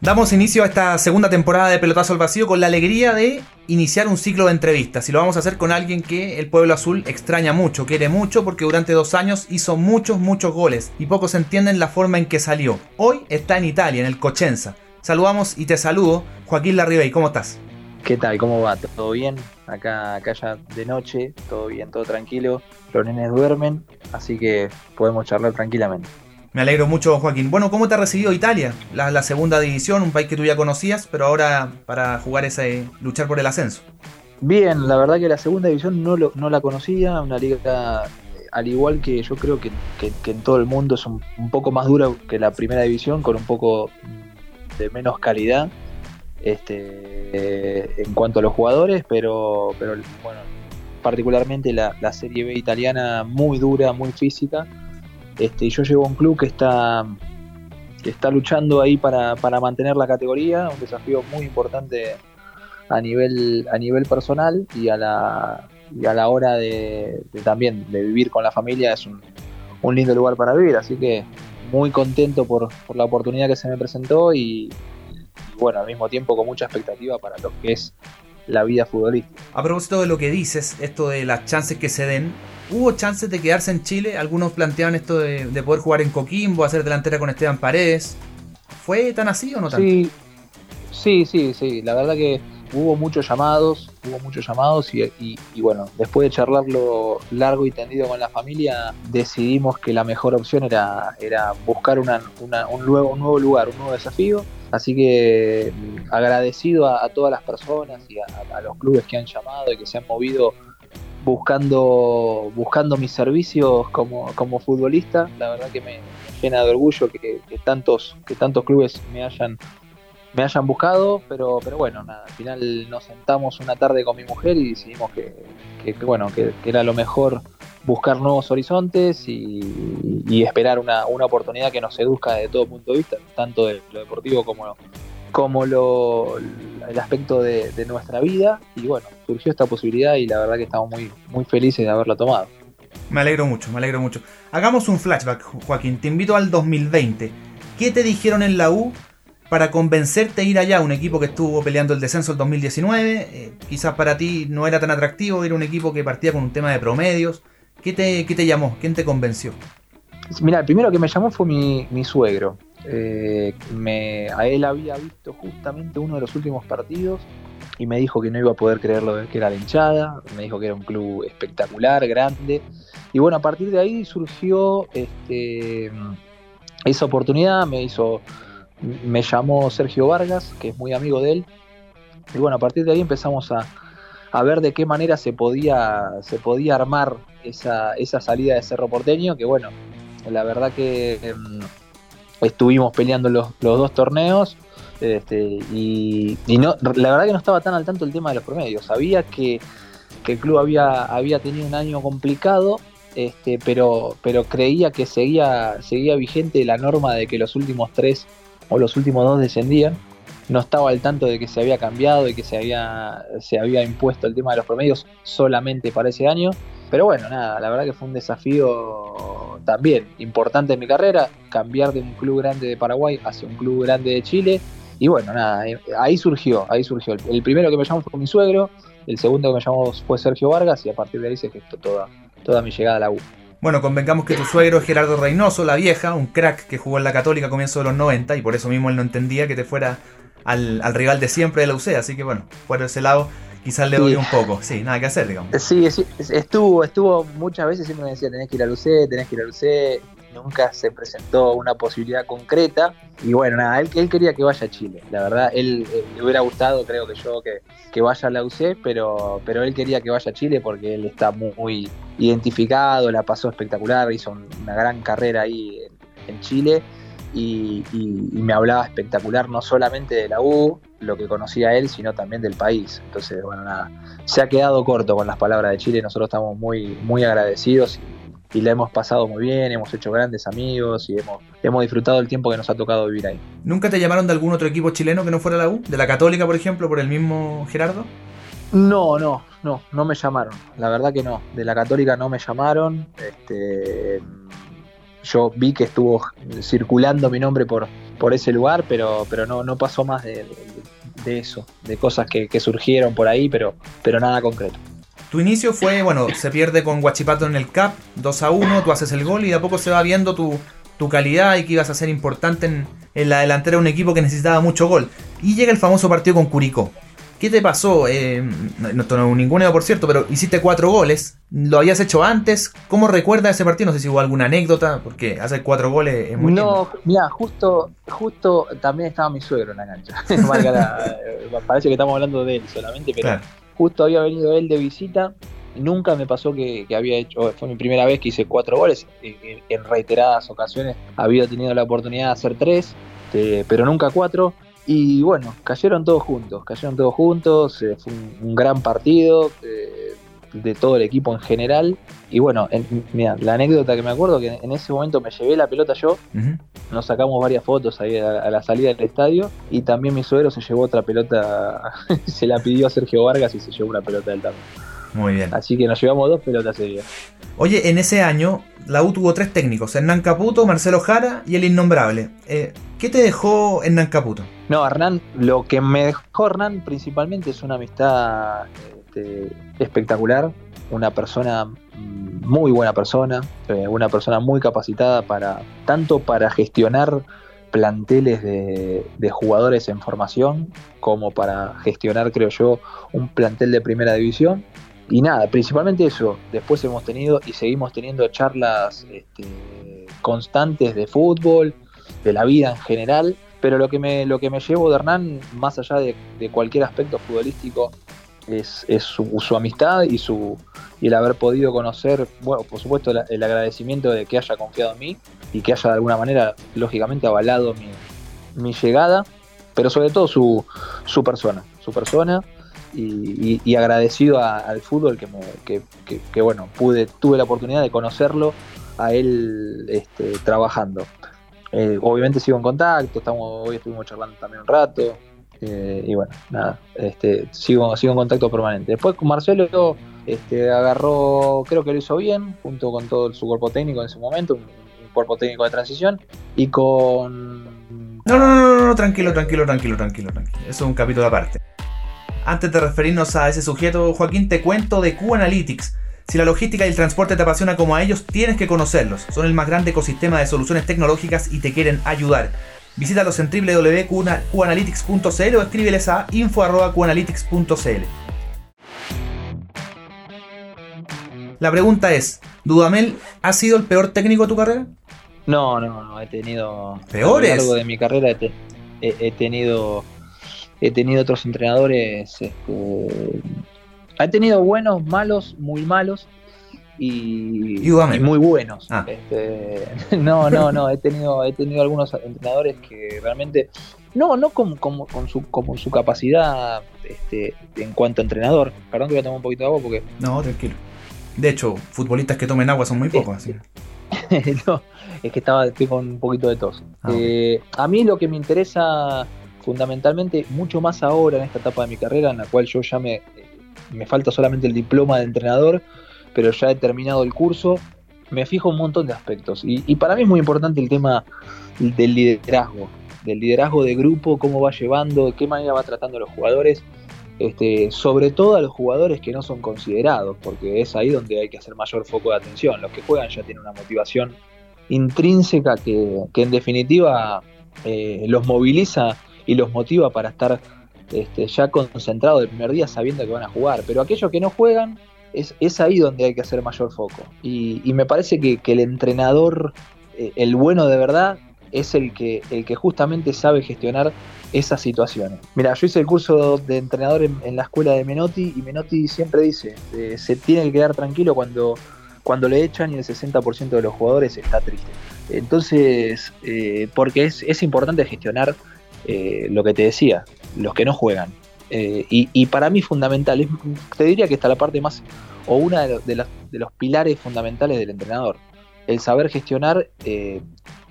Damos inicio a esta segunda temporada de Pelotazo al Vacío con la alegría de iniciar un ciclo de entrevistas. Y lo vamos a hacer con alguien que el pueblo azul extraña mucho, quiere mucho, porque durante dos años hizo muchos, muchos goles. Y pocos entienden la forma en que salió. Hoy está en Italia, en el Cochenza. Saludamos y te saludo, Joaquín Larribey, ¿cómo estás? ¿Qué tal? ¿Cómo va? ¿Todo bien? Acá, acá ya de noche, todo bien, todo tranquilo. Los nenes duermen, así que podemos charlar tranquilamente. Me alegro mucho, Joaquín. Bueno, ¿cómo te ha recibido Italia? La, segunda división, un país que tú ya conocías, pero ahora para jugar ese, luchar por el ascenso. Bien, la verdad que la segunda división no, no la conocía, una liga al igual que yo creo que, en todo el mundo es un, poco más dura que la primera división, con un poco de menos calidad este, en cuanto a los jugadores, pero, pero bueno, particularmente la, la Serie B italiana muy dura, muy física este, y yo llevo a un club que está, que está luchando ahí para, mantener la categoría, un desafío muy importante a nivel, a nivel personal y a la, a la hora de, también de vivir con la familia es un, lindo lugar para vivir, así que muy contento por, la oportunidad que se me presentó y, bueno, al mismo tiempo con mucha expectativa para lo que es la vida futbolística. A propósito de lo que dices, esto de las chances que se den, ¿hubo chances de quedarse en Chile? Algunos planteaban esto de, poder jugar en Coquimbo, hacer delantera con Esteban Paredes. ¿Fue tan así o no tanto? Sí, sí, sí, sí. La verdad que hubo muchos llamados, hubo muchos llamados y, bueno, después de charlarlo largo y tendido con la familia, decidimos que la mejor opción era, era buscar un, nuevo, un nuevo lugar, un nuevo desafío Así que mm, agradecido a, todas las personas y a, los clubes que han llamado y que se han movido buscando, buscando mis servicios como, como futbolista. La verdad que me llena de orgullo que, tantos, que tantos clubes me hayan, me hayan buscado, pero, pero bueno, nada, al final nos sentamos una tarde con mi mujer y decidimos que, bueno, que era lo mejor buscar nuevos horizontes y, esperar una, oportunidad que nos seduzca desde todo punto de vista, tanto de lo deportivo como, como lo, el aspecto de, nuestra vida. Y bueno, surgió esta posibilidad y la verdad que estamos muy, muy felices de haberla tomado. Me alegro mucho, me alegro mucho. Hagamos un flashback, Joaquín. Te invito al 2020. ¿Qué te dijeron en la U para convencerte a ir allá? Un equipo que estuvo peleando el descenso el 2019. Eh, quizás para ti no era tan atractivo. Era un equipo que partía con un tema de promedios. ¿Qué te, te llamó? ¿Quién te convenció? Mira, el primero que me llamó fue mi, suegro. Eh, a él había visto justamente uno de los últimos partidos y me dijo que no iba a poder creer lo que era la hinchada, me dijo que era un club espectacular, grande. Y bueno, a partir de ahí surgió este, esa oportunidad, me hizo, me llamó Sergio Vargas, que es muy amigo de él. Y bueno, a partir de ahí empezamos a, a ver de qué manera se podía, se podía armar esa, esa salida de Cerro Porteño, que bueno, la verdad que em, estuvimos peleando los, dos torneos. Este, y, no, la verdad que no estaba tan al tanto el tema de los promedios. Sabía que, el club había, había tenido un año complicado, este, pero, pero creía que seguía, seguía vigente la norma de que los últimos tres o los últimos dos descendían no estaba al tanto de que se había cambiado y que se había, se había impuesto el tema de los promedios solamente para ese año. Pero bueno, nada, la verdad que fue un desafío también importante en mi carrera, cambiar de un club grande de Paraguay hacia un club grande de Chile. Y bueno, nada, eh, ahí surgió, ahí surgió. El primero que me llamó fue mi suegro, el segundo que me llamó fue Sergio Vargas y a partir de ahí se gestó toda, toda mi llegada a la U. Bueno, convengamos que tu suegro es Gerardo Reynoso, la vieja, un crack que jugó en la Católica a comienzos de los 90 y por eso mismo él no entendía que te fuera al, rival de siempre de la UC, así que bueno, por ese lado quizás le dolió un poco. Sí, nada que hacer, digamos. Sí, estuvo, estuvo muchas veces, siempre me decía, tenés que ir a la UC, tenés que ir a la UC. Nunca se presentó una posibilidad concreta. Y bueno, nada, él, él quería que vaya a Chile. La verdad, él, le hubiera gustado, creo que yo, que, que, vaya a la UC, pero, pero él quería que vaya a Chile porque él está muy, identificado, la pasó espectacular, hizo una gran carrera ahí en Chile y, me hablaba espectacular no solamente de la U, lo que conocía él, sino también del país. Entonces, bueno, nada, se ha quedado corto con las palabras de Chile, nosotros estamos muy, muy agradecidos y la hemos pasado muy bien, hemos hecho grandes amigos y hemos, hemos disfrutado el tiempo que nos ha tocado vivir ahí. ¿Nunca te llamaron de algún otro equipo chileno que no fuera la U? ¿De la Católica, por ejemplo, por el mismo Gerardo? No, no, no, no me llamaron. La verdad que no. De la Católica no me llamaron. Este, yo vi que estuvo circulando mi nombre por, por ese lugar, pero, pero no, no pasó más de, eso, de cosas que, surgieron por ahí, pero, pero nada concreto. Tu inicio fue, bueno, se pierde con Guachipato en el CAP, 2 a 1, tú haces el gol y de a poco se va viendo tu, calidad y que ibas a ser importante en, en la delantera de un equipo que necesitaba mucho gol. Y llega el famoso partido con Curicó. ¿Qué te pasó? Eh, no, tengo ningún por cierto, pero hiciste cuatro goles. ¿Lo habías hecho antes? ¿Cómo recuerdas ese partido? No sé si hubo alguna anécdota, porque hacer cuatro goles es muy No, mira, justo, justo también estaba mi suegro en la cancha. Eh, parece que estamos hablando de él solamente, pero justo había venido él de visita. Nunca me pasó que, había hecho, fue mi primera vez que hice cuatro goles. En, reiteradas ocasiones había tenido la oportunidad de hacer tres, este, pero nunca cuatro. Y bueno, cayeron todos juntos, cayeron todos juntos, eh, fue un, gran partido eh, de todo el equipo en general. Y bueno, mira, la anécdota que me acuerdo que en ese momento me llevé la pelota yo, nos sacamos varias fotos ahí a, la salida del estadio y también mi suegro se llevó otra pelota, se la pidió a Sergio Vargas y se llevó una pelota del también. Muy bien. Así que nos llevamos dos pelotas seguidas. Oye, en ese año la U tuvo tres técnicos, Hernán Caputo, Marcelo Jara y el innombrable. Eh, ¿Qué te dejó Hernán Caputo? No, Hernán, lo que me dejó Hernán principalmente es una amistad este, espectacular, una persona mm, muy buena persona, eh, una persona muy capacitada para tanto para gestionar planteles de, de, jugadores en formación como para gestionar, creo yo, un plantel de primera división y nada, principalmente eso. Después hemos tenido y seguimos teniendo charlas este, constantes de fútbol, de la vida en general. Pero lo que me, lo que me llevo de Hernán, más allá de, cualquier aspecto futbolístico, es, su, amistad y su y el haber podido conocer, bueno, por supuesto el, agradecimiento de que haya confiado en mí y que haya de alguna manera, lógicamente, avalado mi, mi llegada, pero sobre todo su, su persona, su persona y, agradecido al fútbol que, me, que, bueno, pude, tuve la oportunidad de conocerlo a él este, trabajando. Eh, obviamente sigo en contacto, estamos, hoy estuvimos charlando también un rato, eh, y bueno, nada, este, sigo, sigo en contacto permanente. Después con Marcelo este, agarró, creo que lo hizo bien, junto con todo su cuerpo técnico en ese momento, un, cuerpo técnico de transición, y con... No, no, no, no, tranquilo, tranquilo, tranquilo, tranquilo, tranquilo. Eso es un capítulo aparte. Antes de referirnos a ese sujeto, Joaquín, te cuento de Q Analytics. Si la logística y el transporte te apasiona como a ellos, tienes que conocerlos. Son el más grande ecosistema de soluciones tecnológicas y te quieren ayudar. Visítalos en www.qanalytics.cl o escríbeles a info.qanalytics.cl. La pregunta es, ¿Dudamel ha sido el peor técnico de tu carrera? No, no, no, he tenido... ¿Peores? A lo largo de mi carrera he tenido he tenido otros entrenadores, este, he tenido buenos, malos, muy malos y, muy buenos. Ah. Este, no, no, no, he tenido, he tenido algunos entrenadores que realmente, no, no como, como, con su, como su capacidad este, en cuanto a entrenador. Perdón que voy a tomar un poquito de agua porque... No, tranquilo. De hecho, futbolistas que tomen agua son muy pocos. Así. no, es que estaba estoy con un poquito de tos. Ah, eh, a mí lo que me interesa fundamentalmente mucho más ahora en esta etapa de mi carrera en la cual yo ya me, me falta solamente el diploma de entrenador, pero ya he terminado el curso, me fijo un montón de aspectos. Y, para mí es muy importante el tema del liderazgo, del liderazgo de grupo, cómo va llevando, de qué manera va tratando a los jugadores, este, sobre todo a los jugadores que no son considerados, porque es ahí donde hay que hacer mayor foco de atención. Los que juegan ya tienen una motivación intrínseca que, en definitiva eh, los moviliza y los motiva para estar este, ya concentrados el primer día sabiendo que van a jugar. Pero aquellos que no juegan, es, es ahí donde hay que hacer mayor foco. Y, me parece que, el entrenador, eh, el bueno de verdad, es el que, el que justamente sabe gestionar esas situaciones. Mira, yo hice el curso de entrenador en, la escuela de Menotti y Menotti siempre dice, eh, se tiene que quedar tranquilo cuando, cuando le echan y el 60% de los jugadores está triste. Entonces, eh, porque es, es importante gestionar eh, lo que te decía, los que no juegan. Eh, y, para mí fundamental, te diría que está la parte más o una de, los, pilares fundamentales del entrenador. El saber gestionar eh,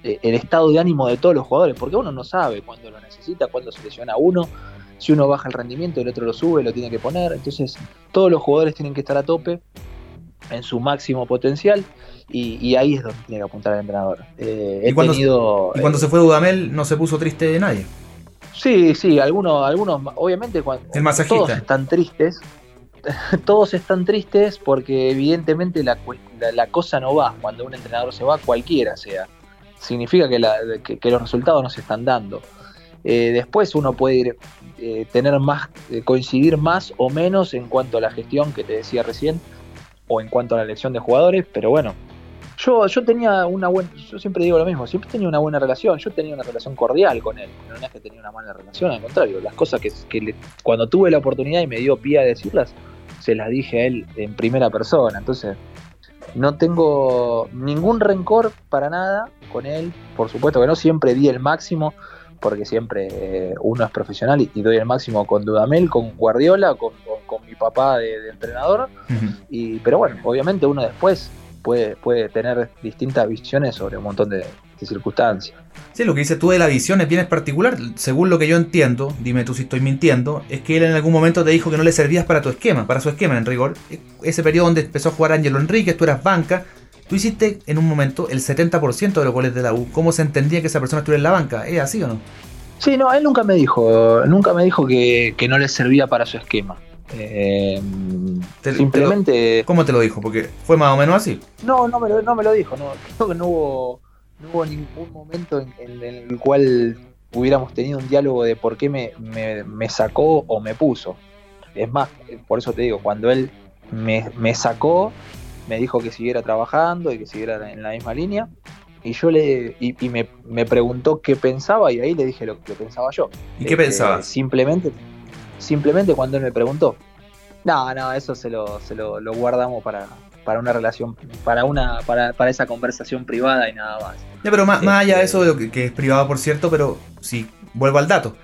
eh, el estado de ánimo de todos los jugadores, porque uno no sabe cuándo lo necesita, cuándo se lesiona uno, si uno baja el rendimiento, el otro lo sube, lo tiene que poner. Entonces, todos los jugadores tienen que estar a tope en su máximo potencial y, ahí es donde tiene que apuntar el entrenador. Eh, ¿Y, cuando, cuando se fue Dudamel no se puso triste de nadie? Sí, sí, algunos, algunos obviamente cuando todos están tristes, todos están tristes porque evidentemente la, la, cosa no va. Cuando un entrenador se va, cualquiera sea. Significa que, los resultados no se están dando. Eh, después uno puede ir, eh, tener más, coincidir más o menos en cuanto a la gestión que te decía recién, o en cuanto a la elección de jugadores, pero bueno, yo, yo tenía una buena, yo siempre digo lo mismo, siempre tenía una buena relación, yo tenía una relación cordial con él, no es que tenía una mala relación, al contrario, las cosas que, que cuando tuve la oportunidad y me dio pie a decirlas, se las dije a él en primera persona, entonces no tengo ningún rencor para nada con él, por supuesto que no, siempre di el máximo, porque siempre eh, uno es profesional y, doy el máximo con Dudamel, con Guardiola, con, con, mi papá de, entrenador. y, pero bueno, obviamente uno después puede, puede tener distintas visiones sobre un montón de, circunstancias. Sí, lo que dices tú de la visión es bien particular. Según lo que yo entiendo, dime tú si estoy mintiendo, es que él en algún momento te dijo que no le servías para tu esquema, para su esquema en rigor. Ese periodo donde empezó a jugar Ángelo Enríquez, tú eras banca, Tú hiciste en un momento el 70% de los goles de la U. ¿Cómo se entendía que esa persona estuviera en la banca? ¿Es así o no? Sí, no, él nunca me dijo, nunca me dijo que, no le servía para su esquema. Eh, simplemente. ¿Cómo te lo dijo? Porque fue más o menos así. No, no me lo, no me lo dijo. No, creo que no hubo, no hubo ningún momento en, el cual hubiéramos tenido un diálogo de por qué me, me, sacó o me puso. Es más, por eso te digo, cuando él me, me sacó, me dijo que siguiera trabajando y que siguiera en la misma línea. Y yo le y, me, preguntó qué pensaba y ahí le dije lo que pensaba yo. ¿Y qué pensaba? Simplemente, simplemente cuando él me preguntó. No, no, eso se lo, se lo, guardamos para, para una relación, para una, para, para esa conversación privada y nada más. pero más, más allá de este, eso, que, que es privado por cierto, pero sí, vuelvo al dato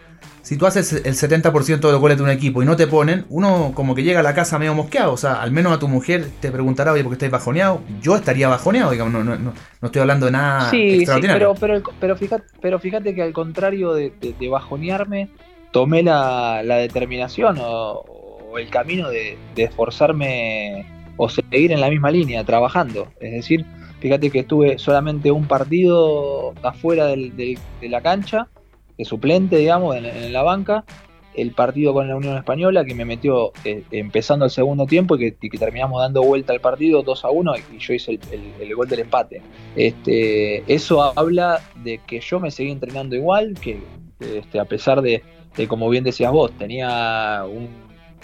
si tú haces el 70% de los goles de un equipo y no te ponen, uno como que llega a la casa medio mosqueado. O sea, al menos a tu mujer te preguntará, oye, ¿por qué estás bajoneado? Yo estaría bajoneado, digamos, no, no, no, estoy hablando de nada extraordinario. Sí, pero, pero, fíjate, pero fíjate que al contrario de, bajonearme, tomé la, determinación o, el camino de, esforzarme o seguir en la misma línea, trabajando. Es decir, fíjate que estuve solamente un partido afuera de la cancha de suplente, digamos, en, la banca. El partido con la Unión Española que me metió eh, empezando el segundo tiempo y que, terminamos dando vuelta al partido 2 a 1 y yo hice el, gol del empate. Este, eso habla de que yo me seguí entrenando igual, que este, a pesar de, como bien decías vos, tenía un,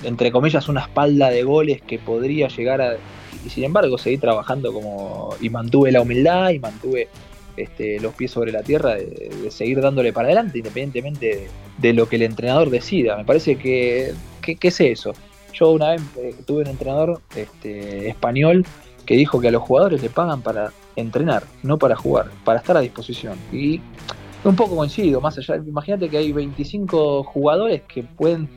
entre comillas una espalda de goles que podría llegar a... Y sin embargo seguí trabajando como... y mantuve la humildad y mantuve este, los pies sobre la tierra, de, seguir dándole para adelante, independientemente de, lo que el entrenador decida. Me parece que, ¿qué es eso? Yo una vez eh, tuve un entrenador este, español que dijo que a los jugadores le pagan para entrenar, no para jugar, para estar a disposición. Y un poco coincido, más allá, imagínate que hay 25 jugadores que pueden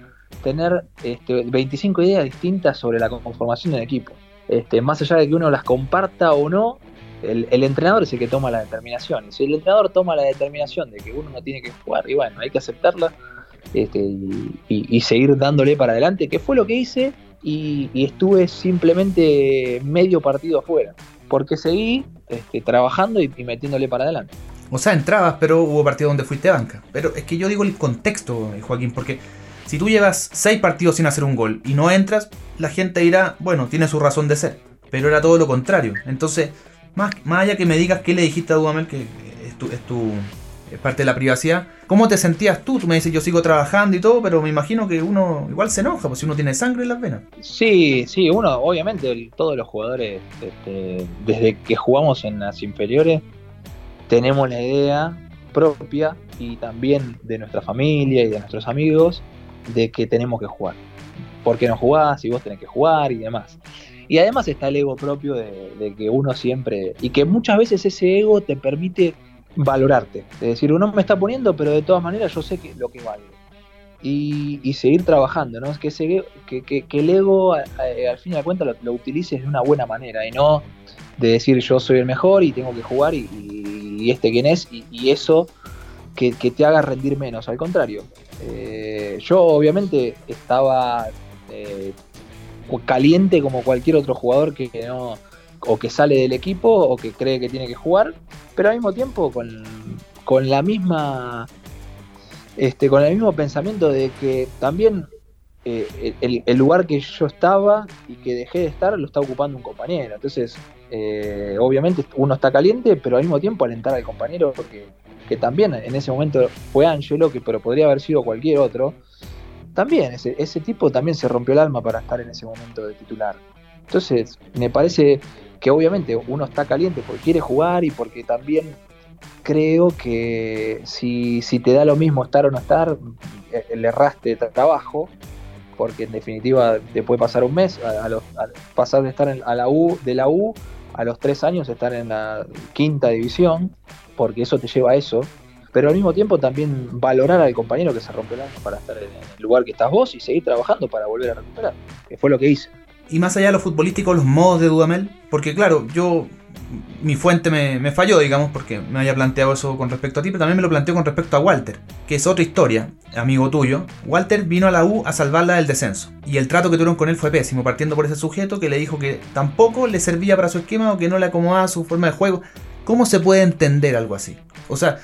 tener este, 25 ideas distintas sobre la conformación del equipo. Este, más allá de que uno las comparta o no, el, entrenador es el que toma la determinación. Si el entrenador toma la determinación de que uno no tiene que jugar, y bueno, hay que aceptarla este, y, seguir dándole para adelante, que fue lo que hice y, estuve simplemente medio partido afuera, porque seguí este, trabajando y, metiéndole para adelante. O sea, entrabas, pero hubo partidos donde fuiste banca. Pero es que yo digo el contexto, Joaquín, porque si tú llevas seis partidos sin hacer un gol y no entras, la gente dirá, bueno, tiene su razón de ser. Pero era todo lo contrario. Entonces, más, allá que me digas qué le dijiste a Dudamel, que es tu, es tu parte de la privacidad, ¿cómo te sentías tú? Tú me dices, yo sigo trabajando y todo, pero me imagino que uno igual se enoja, pues si uno tiene sangre en las venas. Sí, sí, uno, obviamente, todos los jugadores, este, desde que jugamos en las inferiores, tenemos la idea propia y también de nuestra familia y de nuestros amigos de que tenemos que jugar. ¿Por qué no jugás? Y vos tenés que jugar y demás. Y además está el ego propio de, que uno siempre, y que muchas veces ese ego te permite valorarte. Es decir, uno me está poniendo, pero de todas maneras yo sé que lo que vale. y, seguir trabajando, ¿no? Que, que, que, el ego al fin y al cuenta lo, lo, utilices de una buena manera y no de decir yo soy el mejor y tengo que jugar y, este quién es y, eso que, te haga rendir menos, al contrario. Eh, yo obviamente estaba eh, caliente como cualquier otro jugador que no o que sale del equipo o que cree que tiene que jugar, pero al mismo tiempo con, con la misma este, con el mismo pensamiento de que también eh, el, lugar que yo estaba y que dejé de estar lo está ocupando un compañero. Entonces, eh, obviamente uno está caliente, pero al mismo tiempo alentar al compañero, porque que también en ese momento fue Angelo, que pero podría haber sido cualquier otro. También, ese, ese tipo también se rompió el alma para estar en ese momento de titular. Entonces, me parece que obviamente uno está caliente porque quiere jugar y porque también creo que si, te da lo mismo estar o no estar, eh, le erraste trabajo, porque en definitiva te puede pasar un mes, a, pasar de estar en, a la U, de la U a los tres años estar en la quinta división, porque eso te lleva a eso, pero al mismo tiempo también valorar al compañero que se rompe el para estar en el lugar que estás vos y seguir trabajando para volver a recuperar, que fue lo que hice. Y más allá de lo futbolístico, los modos de Dudamel, porque claro, yo mi fuente me, falló, digamos, porque me había planteado eso con respecto a ti, pero también me lo planteó con respecto a Walter, que es otra historia, amigo tuyo. Walter vino a la U a salvarla del descenso, y el trato que tuvieron con él fue pésimo, partiendo por ese sujeto que le dijo que tampoco le servía para su esquema o que no le acomodaba su forma de juego. ¿Cómo se puede entender algo así? O sea,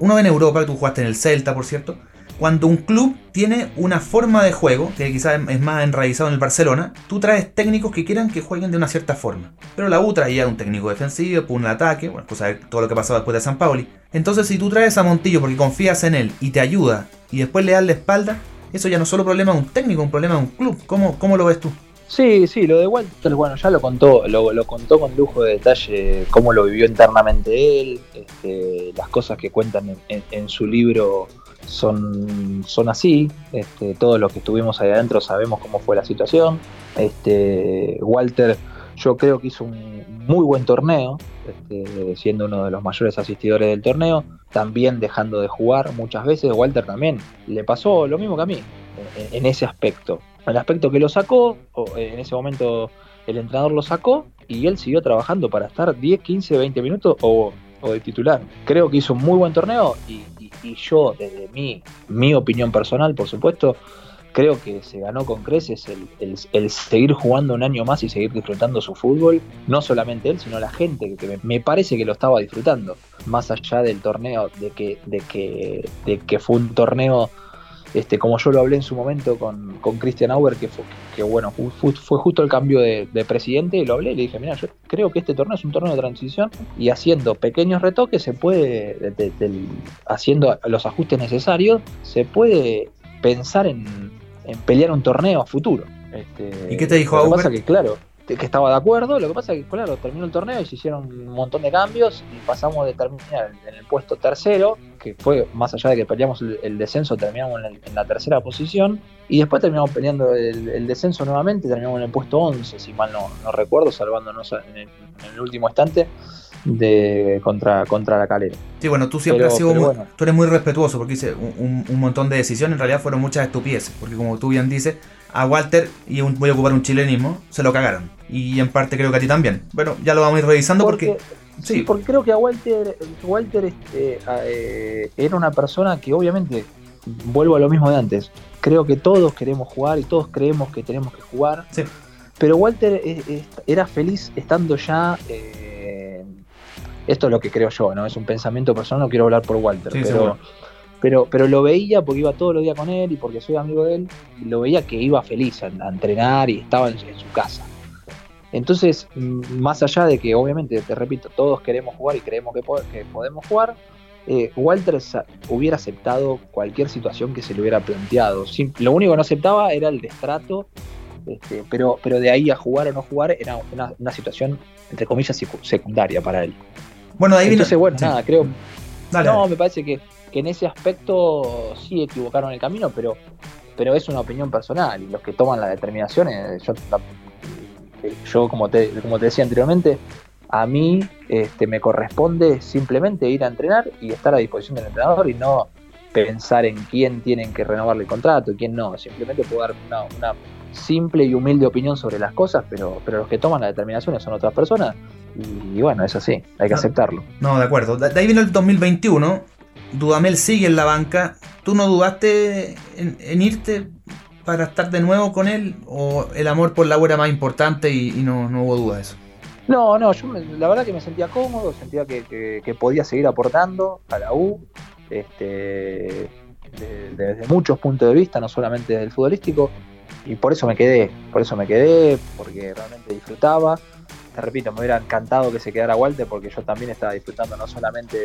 uno ve en Europa, tú jugaste en el Celta, por cierto, cuando un club tiene una forma de juego, que quizás es más enraizado en el Barcelona, tú traes técnicos que quieran que jueguen de una cierta forma. Pero la U traía un técnico defensivo, un ataque, bueno, cosa de todo lo que pasó después de San Pauli. Entonces, si tú traes a Montillo porque confías en él y te ayuda, y después le das la espalda, eso ya no es solo problema de un técnico, un problema de un club. ¿Cómo, cómo lo ves tú? Sí, sí, lo de Walter, bueno, ya lo contó, lo, contó con lujo de detalle cómo lo vivió internamente él, este, las cosas que cuentan en su libro son, son así. Este, todos los que estuvimos ahí adentro sabemos cómo fue la situación. Este, Walter, yo creo que hizo un muy buen torneo, este, siendo uno de los mayores asistidores del torneo, también dejando de jugar muchas veces. Walter también le pasó lo mismo que a mí en, ese aspecto. El aspecto que lo sacó, en ese momento el entrenador lo sacó y él siguió trabajando para estar 10, 15, 20 minutos o, o de titular. Creo que hizo un muy buen torneo y y yo, desde mi, mi opinión personal, por supuesto, creo que se ganó con creces el, seguir jugando un año más y seguir disfrutando su fútbol. No solamente él, sino la gente que me, parece que lo estaba disfrutando. Más allá del torneo, de que, de que, de que fue un torneo este, como yo lo hablé en su momento con, con Christian Auer, que, fue, que bueno, fue, justo el cambio de, presidente, y lo hablé y le dije, mira, yo creo que este torneo es un torneo de transición y haciendo pequeños retoques se puede, haciendo los ajustes necesarios, se puede pensar en, pelear un torneo a futuro. Este, ¿Y qué te dijo Auer? Que pasa que, claro, que estaba de acuerdo, lo que pasa es que, claro, terminó el torneo y se hicieron un montón de cambios y pasamos de terminar en el puesto tercero, que fue más allá de que peleamos el, descenso, terminamos en, la tercera posición y después terminamos peleando el, descenso nuevamente, terminamos en el puesto 11, si mal no, recuerdo, salvándonos en el, último instante de contra, contra la calera. Sí, bueno, tú siempre has sido muy, tú eres muy respetuoso porque hice un, un, montón de decisiones, en realidad fueron muchas estupideces, porque como tú bien dices, a Walter, y voy a ocupar un chilenismo, se lo cagaron. Y en parte creo que a ti también. Bueno, ya lo vamos a ir revisando porque... sí. porque creo que a Walter, Walter este, eh, era una persona que obviamente, vuelvo a lo mismo de antes, creo que todos queremos jugar y todos creemos que tenemos que jugar. Sí. Pero Walter eh, eh, era feliz estando ya... esto es lo que creo yo, ¿no? Es un pensamiento personal, no quiero hablar por Walter, pero pero, pero lo veía porque iba todos los días con él y porque soy amigo de él, y lo veía que iba feliz a, entrenar y estaba en, su casa. Entonces, mm, más allá de que obviamente, te repito, todos queremos jugar y creemos que, podemos jugar, eh, Walter hubiera aceptado cualquier situación que se le hubiera planteado. lo único que no aceptaba era el destrato, este, pero, pero de ahí a jugar o no jugar era una, situación, entre comillas, secundaria para él. Bueno, ahí Entonces, bueno, nada, creo. no, me parece que que en ese aspecto sí equivocaron el camino, pero, pero es una opinión personal y los que toman las determinaciones, yo, yo como, te, como te decía anteriormente, a mí este, me corresponde simplemente ir a entrenar y estar a disposición del entrenador y no, pensar en quién tienen que renovarle el contrato y quién no. Simplemente puedo dar una, simple y humilde opinión sobre las cosas, pero, pero los que toman las determinaciones son otras personas. Y, bueno, es así, hay que aceptarlo. No, de acuerdo. De, ahí viene el 2021. Dudamel sigue en la banca. ¿Tú no dudaste en, irte para estar de nuevo con él? ¿O el amor por la era más importante y, no, hubo duda de eso? No, no, yo la verdad que me sentía cómodo, sentía que, podía seguir aportando a la U, este, desde muchos puntos de vista, no solamente del futbolístico, y por eso me quedé, por eso me quedé, porque realmente disfrutaba. Te repito, me hubiera encantado que se quedara Walter porque yo también estaba disfrutando no solamente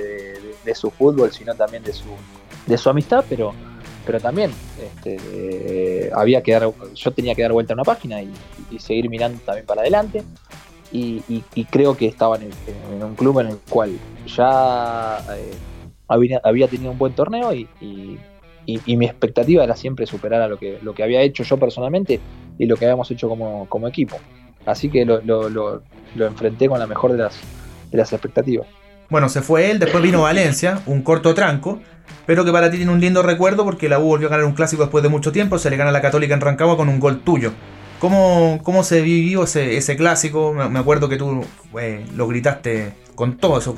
de, su fútbol, sino también de su, de su amistad, pero, pero también este, había que dar, yo tenía que dar vuelta a una página y, seguir mirando también para adelante y, creo que estaba en, un club en el cual ya eh, había, tenido un buen torneo y, mi expectativa era siempre superar a lo que, lo que había hecho yo personalmente y lo que habíamos hecho como, equipo. Así que lo, lo, enfrenté con la mejor de las, de las expectativas. Bueno, se fue él, después vino Valencia, un corto tranco, pero que para ti tiene un lindo recuerdo porque la U volvió a ganar un clásico después de mucho tiempo, se le gana a la Católica en Rancagua con un gol tuyo. ¿Cómo, cómo se vivió ese, ese clásico? Me, acuerdo que tú eh, lo gritaste con todo eso.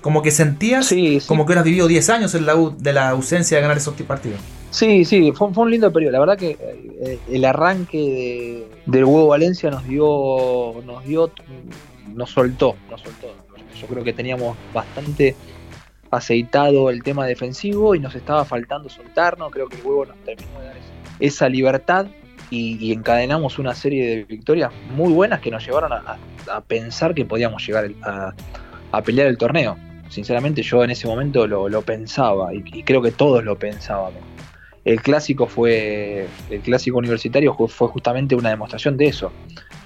Como que sentías como que hubieras vivido 10 años en la de la ausencia de ganar esos partidos. Sí, sí, fue, un lindo periodo. La verdad que eh, el arranque del huevo Valencia nos dio, nos dio, nos soltó, nos soltó. Yo creo que teníamos bastante aceitado el tema defensivo y nos estaba faltando soltarnos. Creo que el huevo nos terminó de dar esa libertad y, encadenamos una serie de victorias muy buenas que nos llevaron a, pensar que podíamos llegar a, pelear el torneo. Sinceramente yo en ese momento lo, pensaba y, creo que todos lo pensábamos. El clásico fue, el clásico universitario fue, justamente una demostración de eso.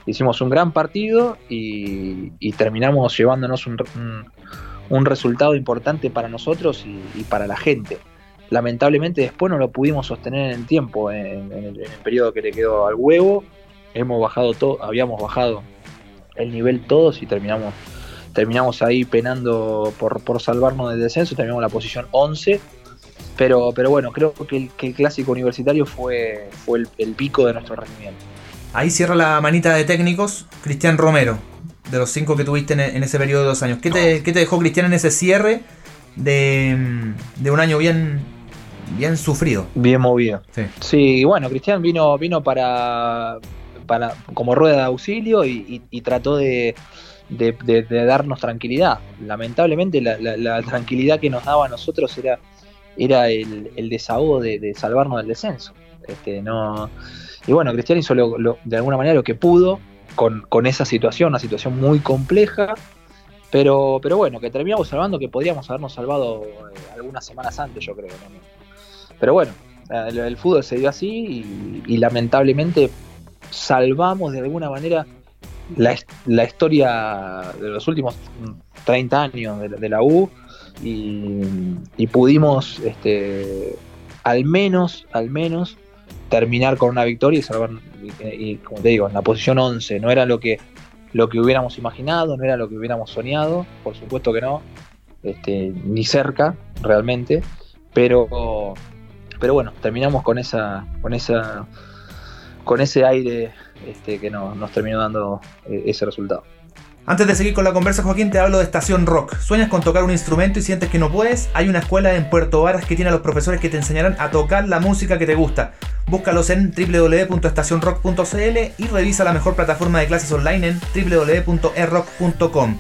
Hicimos un gran partido y, terminamos llevándonos un, resultado importante para nosotros y para la gente lamentablemente después no lo pudimos sostener en el tiempo, en, el, periodo que le quedó al huevo. Hemos bajado todo, habíamos bajado el nivel todos y terminamos, terminamos ahí penando por, por salvarnos del descenso, terminamos la posición 11. Pero, pero bueno, creo que el, clásico universitario fue, fue el, pico de nuestro rendimiento. Ahí cierra la manita de técnicos Cristian Romero, de los cinco que tuviste en, ese periodo de dos años. ¿Qué te, ¿qué te dejó Cristian en ese cierre de, de un año bien, bien sufrido. Bien movido. Sí, sí bueno, Cristian vino, vino para, para como rueda de auxilio y, trató de, darnos tranquilidad. Lamentablemente la, tranquilidad que nos daba a nosotros era, era el, desahogo de, salvarnos del descenso. Este, no, y bueno, Cristian hizo de alguna manera lo que pudo con, esa situación, una situación muy compleja. Pero, pero bueno, que terminamos salvando, que podríamos habernos salvado eh, algunas semanas antes, yo creo. Pero bueno, el, fútbol se dio así y, lamentablemente salvamos de alguna manera la, historia de los últimos 30 años de, la U y, pudimos este, al menos, al menos terminar con una victoria y salvar, y, como te digo, en la posición 11. No era lo que, lo que hubiéramos imaginado, no era lo que hubiéramos soñado, por supuesto que no, este, ni cerca realmente, pero pero bueno, terminamos con esa, con esa, con ese aire este, que nos, terminó dando eh, ese resultado. Antes de seguir con la conversa, Joaquín, te hablo de Estación Rock. ¿Sueñas con tocar un instrumento y sientes que no puedes? Hay una escuela en Puerto Varas que tiene a los profesores que te enseñarán a tocar la música que te gusta. Búscalos en www.estacionrock.cl y revisa la mejor plataforma de clases online en www.errock.com.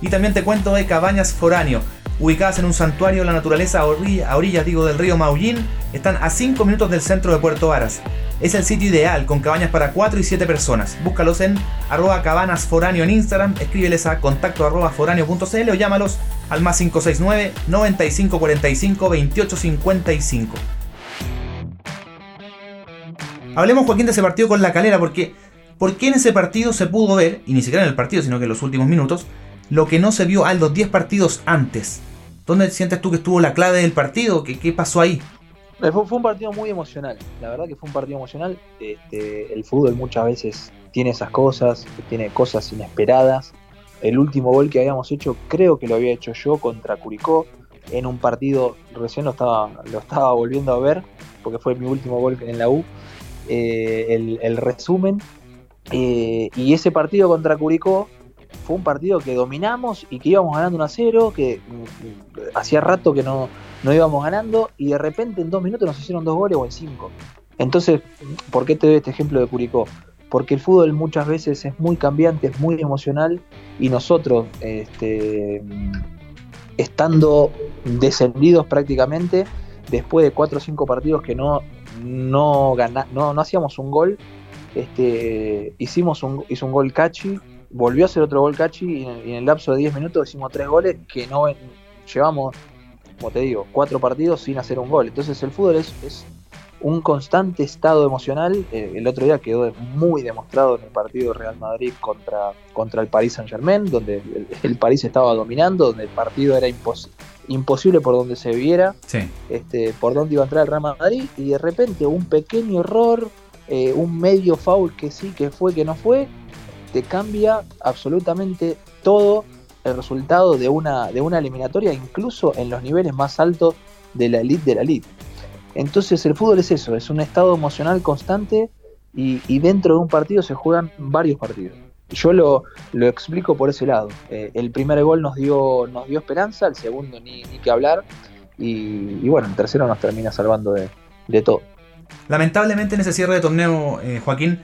Y también te cuento de Cabañas Foráneo ubicadas en un santuario de la naturaleza a, orillas digo, del río Maullín, están a 5 minutos del centro de Puerto Varas. Es el sitio ideal, con cabañas para 4 y 7 personas. Búscalos en arroba cabanasforáneo en Instagram, escríbeles a contacto o llámalos al más 569 9545 2855. Hablemos, Joaquín, de ese partido con la calera, porque ¿por qué en ese partido se pudo ver, y ni siquiera en el partido, sino que en los últimos minutos, lo que no se vio a los 10 partidos antes? ¿Dónde sientes tú que estuvo la clave del partido? ¿Qué, qué pasó ahí? Eh, fue, un partido muy emocional, la verdad que fue un partido emocional. Este, el fútbol muchas veces tiene esas cosas, tiene cosas inesperadas. El último gol que habíamos hecho creo que lo había hecho yo contra Curicó. en un partido, recién lo estaba, volviendo a ver, porque fue mi último gol en la U, eh, el, resumen. Eh, y ese partido contra Curicó fue un partido que dominamos y que íbamos ganando 1 a 0, que mm, hacía rato que no, no íbamos ganando y de repente en dos minutos nos hicieron dos goles o en cinco. Entonces, ¿por qué te doy este ejemplo de Curicó? Porque el fútbol muchas veces es muy cambiante, es muy emocional y nosotros, este, estando descendidos prácticamente, después de cuatro o cinco partidos que no, no, no, no hacíamos un gol, este, hicimos un, hizo un gol Cachi, volvió a hacer otro gol Cachi y en, el lapso de 10 minutos hicimos tres goles que no llevamos, como te digo, cuatro partidos sin hacer un gol. Entonces el fútbol es, es un constante estado emocional. Eh, el otro día quedó muy demostrado en el partido Real Madrid contra, contra el Paris Saint Germain, donde el, París estaba dominando, donde el partido era imposible por donde se viera, este, por dónde iba a entrar el Real Madrid, y de repente un pequeño error, eh, un medio foul que sí, que fue, que no fue, cambia absolutamente todo el resultado de una, de una eliminatoria, incluso en los niveles más altos de la elite de la elite. Entonces el fútbol es eso, es un estado emocional constante y, dentro de un partido se juegan varios partidos. Yo lo, lo explico por ese lado. Eh, el primer gol nos dio, nos dio esperanza, el segundo ni, ni que hablar y, bueno, el tercero nos termina salvando de, todo. Lamentablemente en ese cierre de torneo, eh, Joaquín,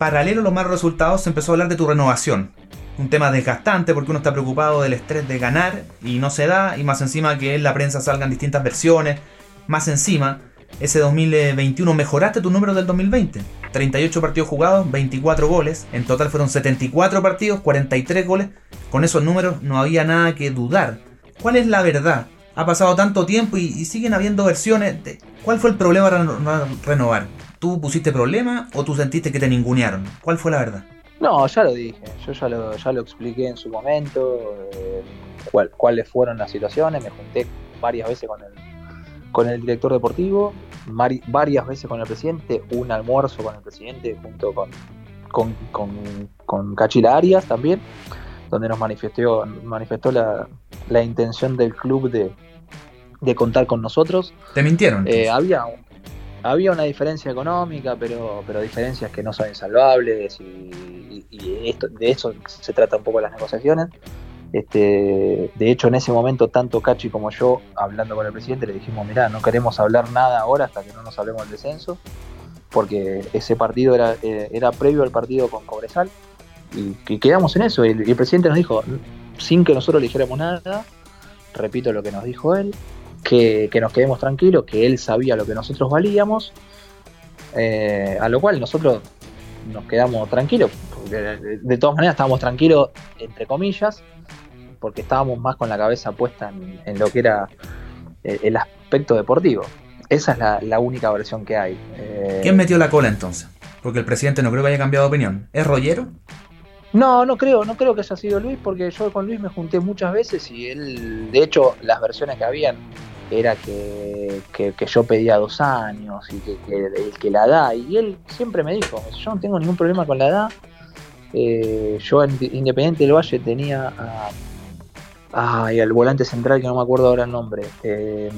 paralelo a los malos resultados, se empezó a hablar de tu renovación. Un tema desgastante porque uno está preocupado del estrés de ganar y no se da, y más encima que en la prensa salgan distintas versiones, más encima, ese 2021 mejoraste tu número del 2020. 38 partidos jugados, 24 goles. En total fueron 74 partidos, 43 goles. Con esos números no había nada que dudar. ¿Cuál es la verdad? Ha pasado tanto tiempo y, siguen habiendo versiones. De, ¿Cuál fue el problema para renovar? ¿Tú pusiste problema o tú sentiste que te ningunearon? ¿Cuál fue la verdad? No, ya lo dije. Yo ya lo, ya lo expliqué en su momento. Eh, cuáles fueron las situaciones. Me junté varias veces con el con el director deportivo, varias veces con el presidente, un almuerzo con el presidente junto con, con, con, Cachila Arias también, donde nos manifestó, manifestó la, la intención del club de, de, contar con nosotros. ¿Te mintieron? Eh, había, había una diferencia económica, pero, pero diferencias que no son insalvables y, esto, de eso se trata un poco las negociaciones. Este, de hecho, en ese momento, tanto Cachi como yo, hablando con el presidente, le dijimos, mirá, no queremos hablar nada ahora hasta que no nos hablemos del descenso, porque ese partido era, eh, era previo al partido con Cobresal, y, quedamos en eso. Y el, presidente nos dijo, sin que nosotros le dijéramos nada, repito lo que nos dijo él, que, nos quedemos tranquilos, que él sabía lo que nosotros valíamos, eh, a lo cual nosotros nos quedamos tranquilos, porque de todas maneras estábamos tranquilos, entre comillas, porque estábamos más con la cabeza puesta en, lo que era eh, el aspecto deportivo. Esa es la, única versión que hay. Eh, ¿Quién metió la cola entonces? Porque el presidente no creo que haya cambiado de opinión. ¿Es Rollero? No, no creo, no creo que haya sido Luis, porque yo con Luis me junté muchas veces y él, de hecho, las versiones que habían era que, yo pedía dos años y que, el que la da, y él siempre me dijo, yo no tengo ningún problema con la edad, eh, yo en Independiente del Valle tenía a Ay, el volante central que no me acuerdo ahora el nombre. Eh,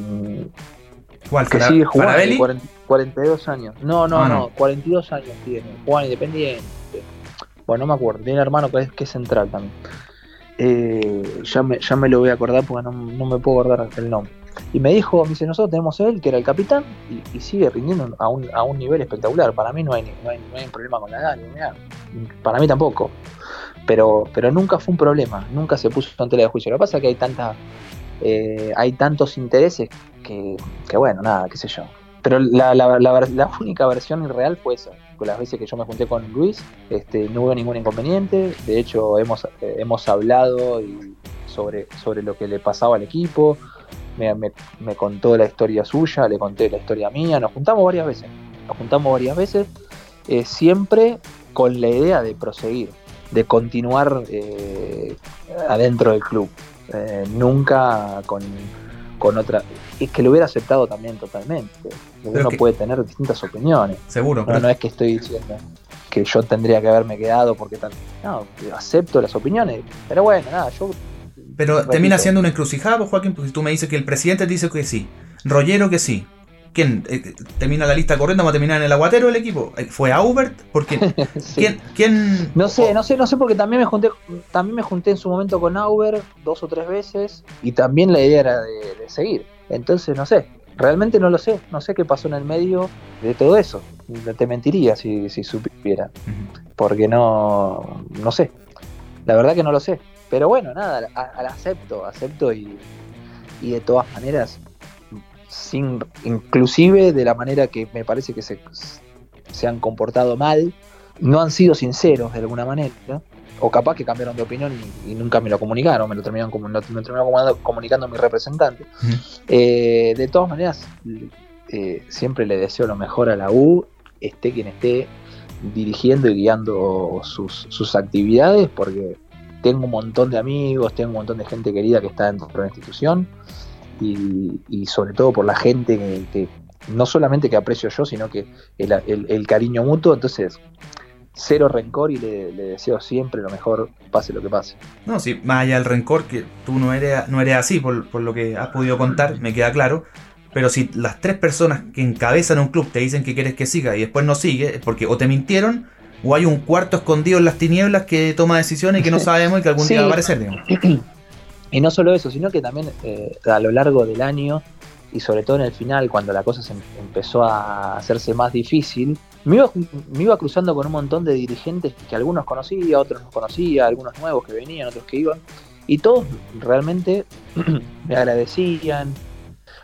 ¿Cuál? Que sigue jugando. 42 años. No, no, ah, no, 42 años tiene. Juan Independiente. Bueno, no me acuerdo. Tiene un hermano que es, que es central también. Eh, ya, me, ya me lo voy a acordar porque no, me puedo acordar el nombre. Y me dijo, me dice, nosotros tenemos él, que era el capitán, y, sigue rindiendo a un, a un, nivel espectacular. Para mí no hay, no hay, no hay problema con la edad, Para mí tampoco pero, pero nunca fue un problema, nunca se puso ante la de juicio. Lo que pasa es que hay tanta, eh, hay tantos intereses que, que, bueno, nada, qué sé yo. Pero la, la, única versión irreal fue esa. Las veces que yo me junté con Luis, este, no hubo ningún inconveniente. De hecho, hemos, eh, hemos hablado sobre, sobre lo que le pasaba al equipo. Me, me, contó la historia suya, le conté la historia mía. Nos juntamos varias veces. Nos juntamos varias veces, eh, siempre con la idea de proseguir de continuar eh, adentro del club. Eh, nunca con, con otra. Es que lo hubiera aceptado también totalmente. Uno puede tener distintas opiniones. Seguro. No, no es que estoy diciendo que yo tendría que haberme quedado porque tal. No, acepto las opiniones. Pero bueno, nada, yo Pero termina siendo un encrucijado, Joaquín, porque tú me dices que el presidente dice que sí, Rollero que sí. ¿Quién eh, termina la lista corriendo? ¿Va a terminar en el aguatero el equipo? Eh, ¿Fue Aubert? Porque ¿quién, ¿quién, No sé, no sé, no sé, porque también me junté, también me junté en su momento con Aubert dos o tres veces y también la idea era de, seguir. Entonces, no sé, realmente no lo sé, no sé qué pasó en el medio de todo eso. Te mentiría si, si supiera, porque no, no sé. La verdad que no lo sé. Pero bueno, nada, acepto, acepto y, de todas maneras, sin, inclusive de la manera que me parece que se, se han comportado mal, no han sido sinceros de alguna manera, o capaz que cambiaron de opinión y, nunca me lo comunicaron, me lo terminaron, me comunicando mi representante. Eh, de todas maneras, eh, siempre le deseo lo mejor a la U, esté quien esté dirigiendo y guiando sus, sus actividades, porque tengo un montón de amigos, tengo un montón de gente querida que está dentro de la institución y, sobre todo por la gente que, no solamente que aprecio yo, sino que el, cariño mutuo, entonces cero rencor y le, deseo siempre lo mejor, pase lo que pase. No, sí, más allá del rencor, que tú no eres, no eres así, por, por lo que has podido contar, me queda claro, pero si las tres personas que encabezan un club te dicen que quieres que siga y después no sigue, es porque o te mintieron o hay un cuarto escondido en las tinieblas que toma decisiones y que no sabemos y que algún día va a aparecer, digamos. Y no solo eso, sino que también eh, a lo largo del año y sobre todo en el final, cuando la cosa se em-, empezó a hacerse más difícil, me iba, me iba cruzando con un montón de dirigentes que algunos conocía, otros no conocía, algunos nuevos que venían, otros que iban, y todos realmente me agradecían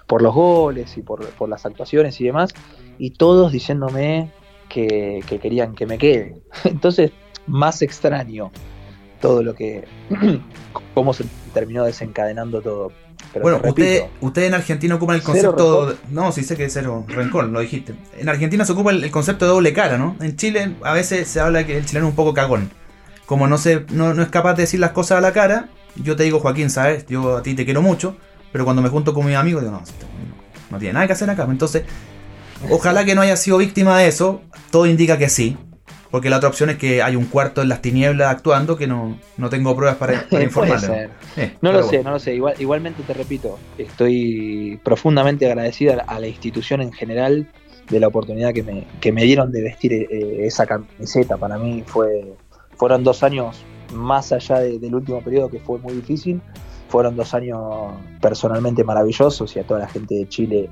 por los goles y por, por las actuaciones y demás, y todos diciéndome que, querían que me quede. Entonces, más extraño todo lo que. cómo se terminó desencadenando todo. bueno, usted, usted en Argentina ocupa el concepto. No, sí sé que es cero rencor, lo dijiste. En Argentina se ocupa el, concepto de doble cara, ¿no? En Chile a veces se habla que el chileno es un poco cagón. Como no, se, no, es capaz de decir las cosas a la cara, yo te digo, Joaquín, ¿sabes? Yo a ti te quiero mucho, pero cuando me junto con mis amigos, digo, no, no tiene nada que hacer acá. Entonces, Ojalá que no haya sido víctima de eso. Todo indica que sí. Porque la otra opción es que hay un cuarto en las tinieblas actuando que no, tengo pruebas para, informarle. Eh, no lo sé, no lo sé. igualmente te repito, estoy profundamente agradecida a la institución en general de la oportunidad que me, que me dieron de vestir eh, esa camiseta. Para mí fue fueron dos años más allá del último periodo que fue muy difícil. Fueron dos años personalmente maravillosos y a toda la gente de Chile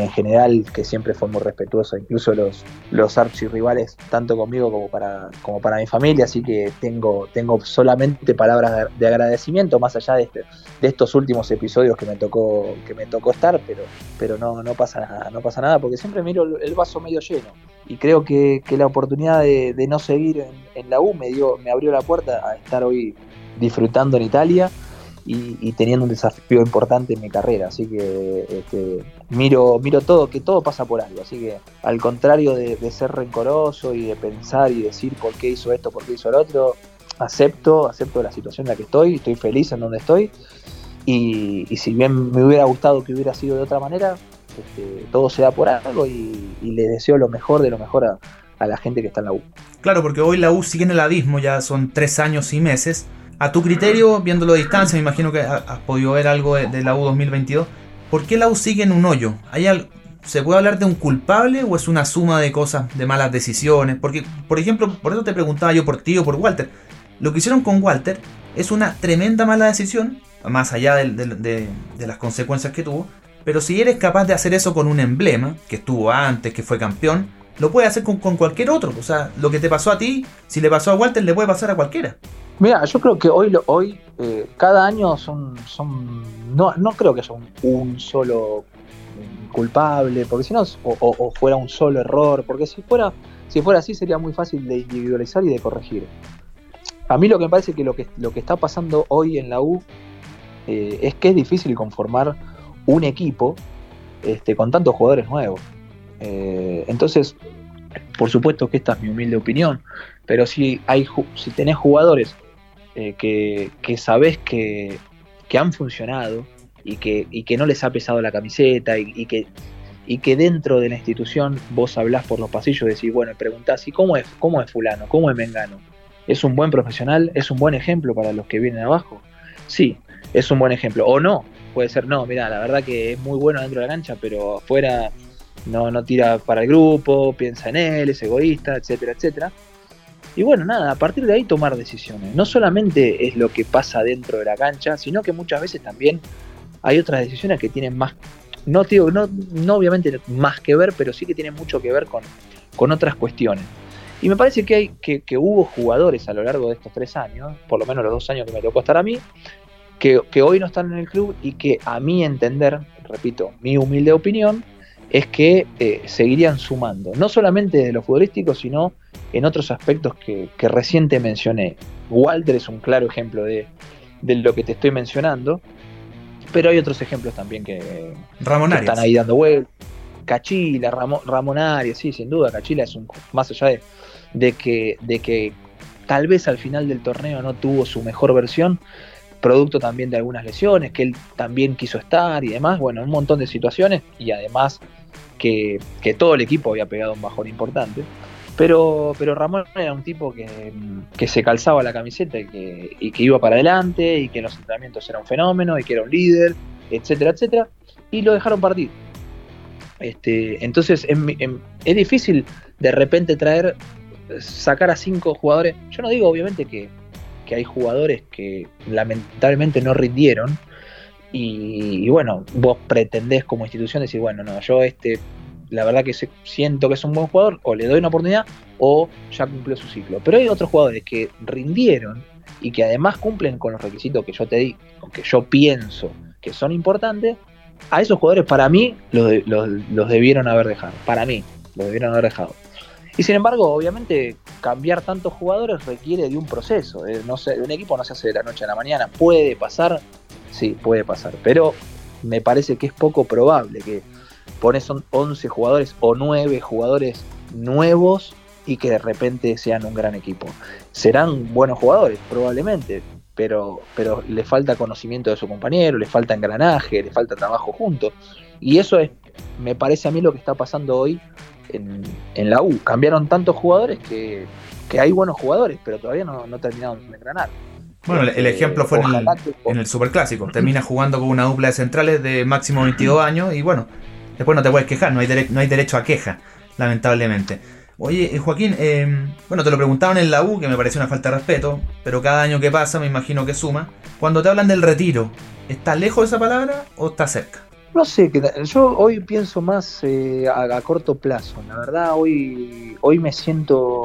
en general, que siempre fue muy respetuoso, incluso los, los archirrivales, tanto conmigo como para, como para mi familia, así que tengo, tengo solamente palabras de, agradecimiento, más allá de, este, de estos últimos episodios que me tocó, que me tocó estar, pero, pero no, no pasa nada, no pasa nada, porque siempre miro el vaso medio lleno. Y creo que, la oportunidad de, no seguir en, en la U me dio, me abrió la puerta a estar hoy disfrutando en Italia y, teniendo un desafío importante en mi carrera. Así que este, miro, miro todo, que todo pasa por algo. Así que al contrario de, ser rencoroso y de pensar y decir por qué hizo esto, por qué hizo el otro, acepto, acepto la situación en la que estoy, estoy feliz en donde estoy. Y, si bien me hubiera gustado que hubiera sido de otra manera, este, todo se da por algo y, le deseo lo mejor de lo mejor a, a la gente que está en la U. Claro, porque hoy la U sigue en el abismo, ya son tres años y meses a tu criterio, viéndolo a distancia, me imagino que has podido ver algo de, la U 2022. ¿Por qué la U sigue en un hoyo? ¿Hay ¿Se puede hablar de un culpable o es una suma de cosas, de malas decisiones? Porque, por ejemplo, por eso te preguntaba yo por ti o por Walter. Lo que hicieron con Walter es una tremenda mala decisión, más allá de, las consecuencias que tuvo. Pero si eres capaz de hacer eso con un emblema, que estuvo antes, que fue campeón, lo puedes hacer con, con cualquier otro. O sea, lo que te pasó a ti, si le pasó a Walter, le puede pasar a cualquiera. Mira, yo creo que hoy, hoy eh, cada año son, son no, no creo que haya un, solo culpable, porque si no, o, fuera un solo error, porque si fuera, si fuera así sería muy fácil de individualizar y de corregir. A mí lo que me parece que lo que, lo que está pasando hoy en la U eh, es que es difícil conformar un equipo este, con tantos jugadores nuevos. Eh, entonces, por supuesto que esta es mi humilde opinión, pero si, hay, si tenés jugadores eh, que, que, sabés que, han funcionado y que, no les ha pesado la camiseta y, que, dentro de la institución vos hablás por los pasillos decís, bueno, preguntás, ¿y cómo es, cómo es fulano? ¿Cómo es Mengano? ¿Es un buen profesional? ¿Es un buen ejemplo para los que vienen abajo? Sí, es un buen ejemplo. O no, puede ser no, mira, la verdad que es muy bueno dentro de la cancha, pero afuera no, no tira para el grupo, piensa en él, es egoísta, etcétera, etcétera. Y bueno, nada, a partir de ahí tomar decisiones. No solamente es lo que pasa dentro de la cancha, sino que muchas veces también hay otras decisiones que tienen más, no, digo, no, no obviamente más que ver, pero sí que tienen mucho que ver con, con otras cuestiones. Y me parece que, hay, que, que, hubo jugadores a lo largo de estos tres años, por lo menos los dos años que me tocó estar a mí, que, que hoy no están en el club y que a mi entender, repito, mi humilde opinión, es que eh, seguirían sumando, no solamente de lo futbolístico, sino en otros aspectos que, que recién te mencioné. Walter es un claro ejemplo de, de, lo que te estoy mencionando, pero hay otros ejemplos también que, Ramón que están ahí dando vueltas. Cachila, Ramón, Ramón Arias, sí, sin duda, Cachila es un, más allá de, de, que, de que tal vez al final del torneo no tuvo su mejor versión, producto también de algunas lesiones, que él también quiso estar y demás, bueno, un montón de situaciones y además que, que todo el equipo había pegado un bajón importante. Pero, pero Ramón era un tipo que, que se calzaba la camiseta y que, y que, iba para adelante y que en los entrenamientos era un fenómeno y que era un líder, etcétera, etcétera, y lo dejaron partir. Este, entonces es, es difícil de repente traer, sacar a cinco jugadores. Yo no digo obviamente que, que hay jugadores que lamentablemente no rindieron. Y, bueno, vos pretendés como institución decir, bueno, no, yo este, la verdad que siento que es un buen jugador, o le doy una oportunidad, o ya cumplió su ciclo. Pero hay otros jugadores que rindieron y que además cumplen con los requisitos que yo te di, o que yo pienso que son importantes. A esos jugadores, para mí, los, los, los debieron haber dejado. Para mí, los debieron haber dejado. Y sin embargo, obviamente, cambiar tantos jugadores requiere de un proceso. Un equipo no se hace de la noche a la mañana. ¿Puede pasar? Sí, puede pasar. Pero me parece que es poco probable que pones 11 jugadores o 9 jugadores nuevos y que de repente sean un gran equipo. Serán buenos jugadores, probablemente, pero, pero le falta conocimiento de su compañero, le falta engranaje, le falta trabajo juntos. Y eso es, me parece a mí lo que está pasando hoy en, en la U. Cambiaron tantos jugadores que, que, hay buenos jugadores, pero todavía no, no terminaron de engranar. Bueno, el ejemplo fue en el, en el Superclásico. Termina jugando con una dupla de centrales de máximo 22 años y bueno, después no te puedes quejar, no hay, dere no hay derecho a queja, lamentablemente. Oye, Joaquín, eh, bueno, te lo preguntaban en la U, que me pareció una falta de respeto, pero cada año que pasa me imagino que suma. Cuando te hablan del retiro, ¿está lejos de esa palabra o está cerca? No sé, yo hoy pienso más eh, a, corto plazo. La verdad, hoy, hoy me siento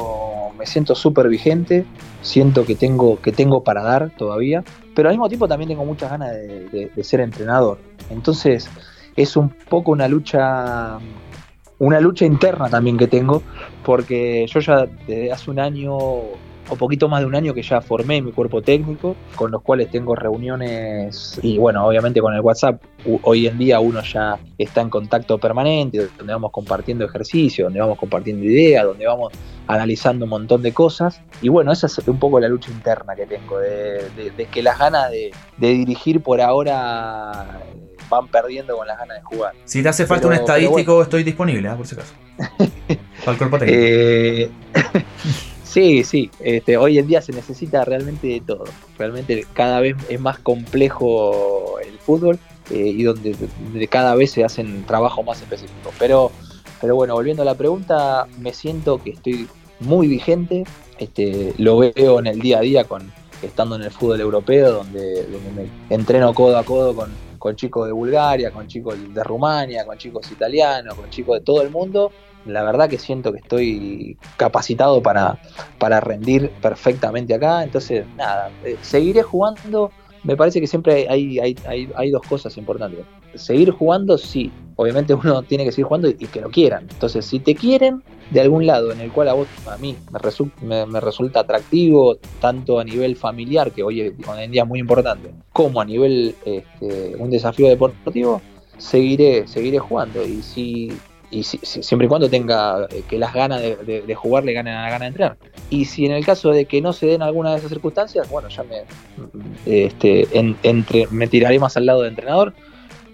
me siento súper vigente, siento que tengo, que tengo para dar todavía, pero al mismo tiempo también tengo muchas ganas de, de, de ser entrenador. Entonces, es un poco una lucha una lucha interna también que tengo, porque yo ya desde hace un año o poquito más de un año que ya formé mi cuerpo técnico, con los cuales tengo reuniones y bueno, obviamente con el WhatsApp, hoy en día uno ya está en contacto permanente, donde vamos compartiendo ejercicio, donde vamos compartiendo ideas, donde vamos analizando un montón de cosas. Y bueno, esa es un poco la lucha interna que tengo, de, de, de que las ganas de, de dirigir por ahora van perdiendo con las ganas de jugar. Si te hace falta pero, un estadístico, bueno. estoy disponible, ¿eh? por si acaso. Para el cuerpo técnico. Eh, sí, sí. Este, hoy en día se necesita realmente de todo. Realmente cada vez es más complejo el fútbol eh, y donde, donde, cada vez se hacen trabajos más específicos. Pero, pero bueno, volviendo a la pregunta, me siento que estoy muy vigente. Este, lo veo en el día a día con estando en el fútbol europeo, donde, donde me entreno codo a codo con, con chicos de Bulgaria, con chicos de Rumania, con chicos italianos, con chicos de todo el mundo. La verdad que siento que estoy capacitado para, para rendir perfectamente acá. Entonces, nada, eh, seguiré jugando. Me parece que siempre hay, hay, hay, dos cosas importantes. Seguir jugando, sí. Obviamente uno tiene que seguir jugando y, que lo quieran. Entonces, si te quieren de algún lado en el cual a vos, a mí, me, resu me, me resulta atractivo, tanto a nivel familiar, que hoy, hoy en día es muy importante, como a nivel este, un desafío deportivo, seguiré, seguiré jugando. Y si y si, si, siempre y cuando tenga eh, que las ganas de, jugar le ganen a la gana de entrenar. Y si en el caso de que no se den alguna de esas circunstancias, bueno, ya me, este, en, entre, me tiraré más al lado de entrenador,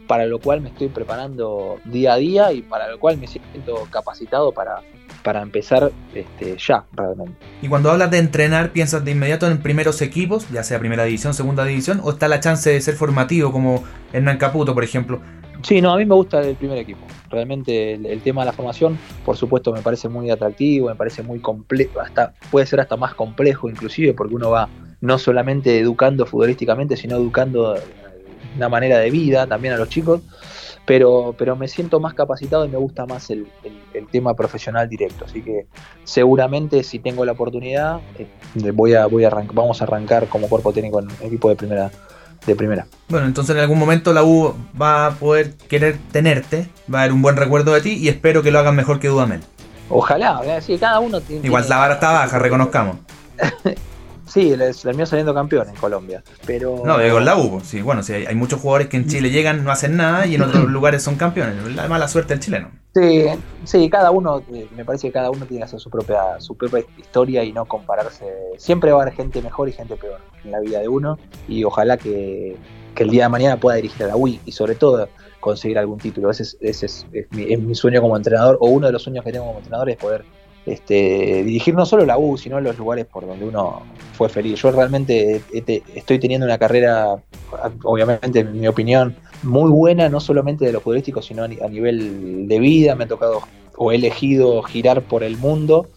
para lo cual me estoy preparando día a día y para lo cual me siento capacitado para, para empezar este, ya, realmente. Y cuando hablas de entrenar, ¿piensas de inmediato en primeros equipos, ya sea primera división, segunda división, o está la chance de ser formativo como Hernán Caputo, por ejemplo? Sí, no, a mí me gusta el primer equipo. Realmente el, tema de la formación, por supuesto, me parece muy atractivo, me parece muy complejo, hasta puede ser hasta más complejo inclusive, porque uno va no solamente educando futbolísticamente, sino educando una manera de vida también a los chicos pero, pero me siento más capacitado y me gusta más el, tema profesional directo. Así que seguramente si tengo la oportunidad, eh, voy a, voy a vamos a arrancar como cuerpo técnico en equipo de primera. De primera. Bueno, entonces en algún momento la U va a poder querer tenerte, va a haber un buen recuerdo de ti y espero que lo hagan mejor que Dudamel. Ojalá, sí, cada uno tiene. Igual la vara está baja, reconozcamos. Sí, el, mío saliendo campeón en Colombia. Pero... No, digo la U. Sí, bueno, sí, hay, muchos jugadores que en Chile llegan, no hacen nada y en otros lugares son campeones. La mala suerte del chileno. Sí, sí, cada uno, eh, me parece que cada uno tiene que hacer su propia, su propia historia y no compararse. Siempre va a haber gente mejor y gente peor en la vida de uno. Y ojalá que, el día de mañana pueda dirigir a la U y sobre todo conseguir algún título. Ese, es, es, mi, sueño como entrenador, o uno de los sueños que tengo como entrenador es poder este, dirigir no solo la U, sino los lugares por donde uno fue feliz. Yo realmente estoy teniendo una carrera, obviamente en mi opinión, muy buena, no solamente de lo futbolístico, sino a nivel de vida. Me ha tocado o he elegido girar por el mundo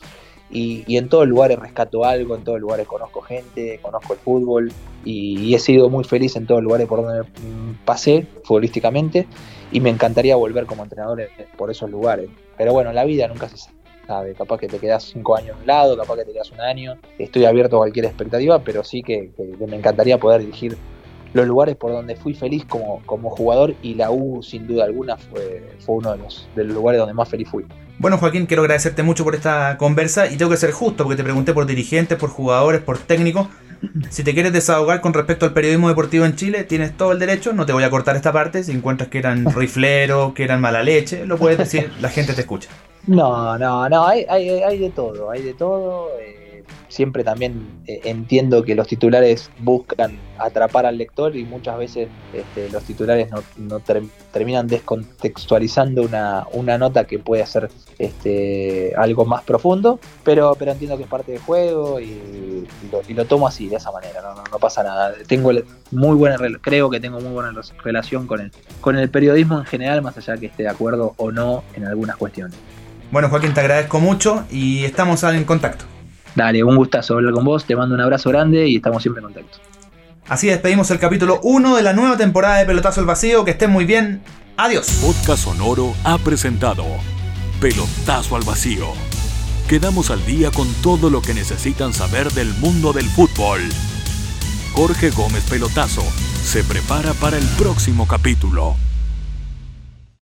y, en todos lugares rescato algo, en todos lugares conozco gente, conozco el fútbol y, he sido muy feliz en todos lugares por donde pasé futbolísticamente y me encantaría volver como entrenador por esos lugares. Pero bueno, la vida nunca se sabe capaz que te quedas cinco años a un lado, capaz que te quedas un año. Estoy abierto a cualquier expectativa, pero sí que, me encantaría poder dirigir los lugares por donde fui feliz como, como jugador y la U sin duda alguna fue, fue uno de los, de los lugares donde más feliz fui. Bueno Joaquín, quiero agradecerte mucho por esta conversa y tengo que ser justo porque te pregunté por dirigentes, por jugadores, por técnicos. Si te quieres desahogar con respecto al periodismo deportivo en Chile, tienes todo el derecho, no te voy a cortar esta parte, si encuentras que eran rifleros, que eran mala leche, lo puedes decir, la gente te escucha. No, no, no, hay, hay, hay de todo, hay de todo. Eh, siempre también eh, entiendo que los titulares buscan atrapar al lector y muchas veces este, los titulares no, terminan descontextualizando una, una, nota que puede ser este, algo más profundo, pero, pero entiendo que es parte del juego y, lo, tomo así, de esa manera, no, no, pasa nada. Tengo muy buena, creo que tengo muy buena relación con el, con el periodismo en general, más allá que esté de acuerdo o no en algunas cuestiones. Bueno, Joaquín, te agradezco mucho y estamos en contacto. Dale, un gustazo hablar con vos, te mando un abrazo grande y estamos siempre en contacto. Así despedimos el capítulo 1 de la nueva temporada de Pelotazo al Vacío. Que estén muy bien. Adiós. Podcast Sonoro ha presentado Pelotazo al Vacío. Quedamos al día con todo lo que necesitan saber del mundo del fútbol. Jorge Gómez Pelotazo se prepara para el próximo capítulo.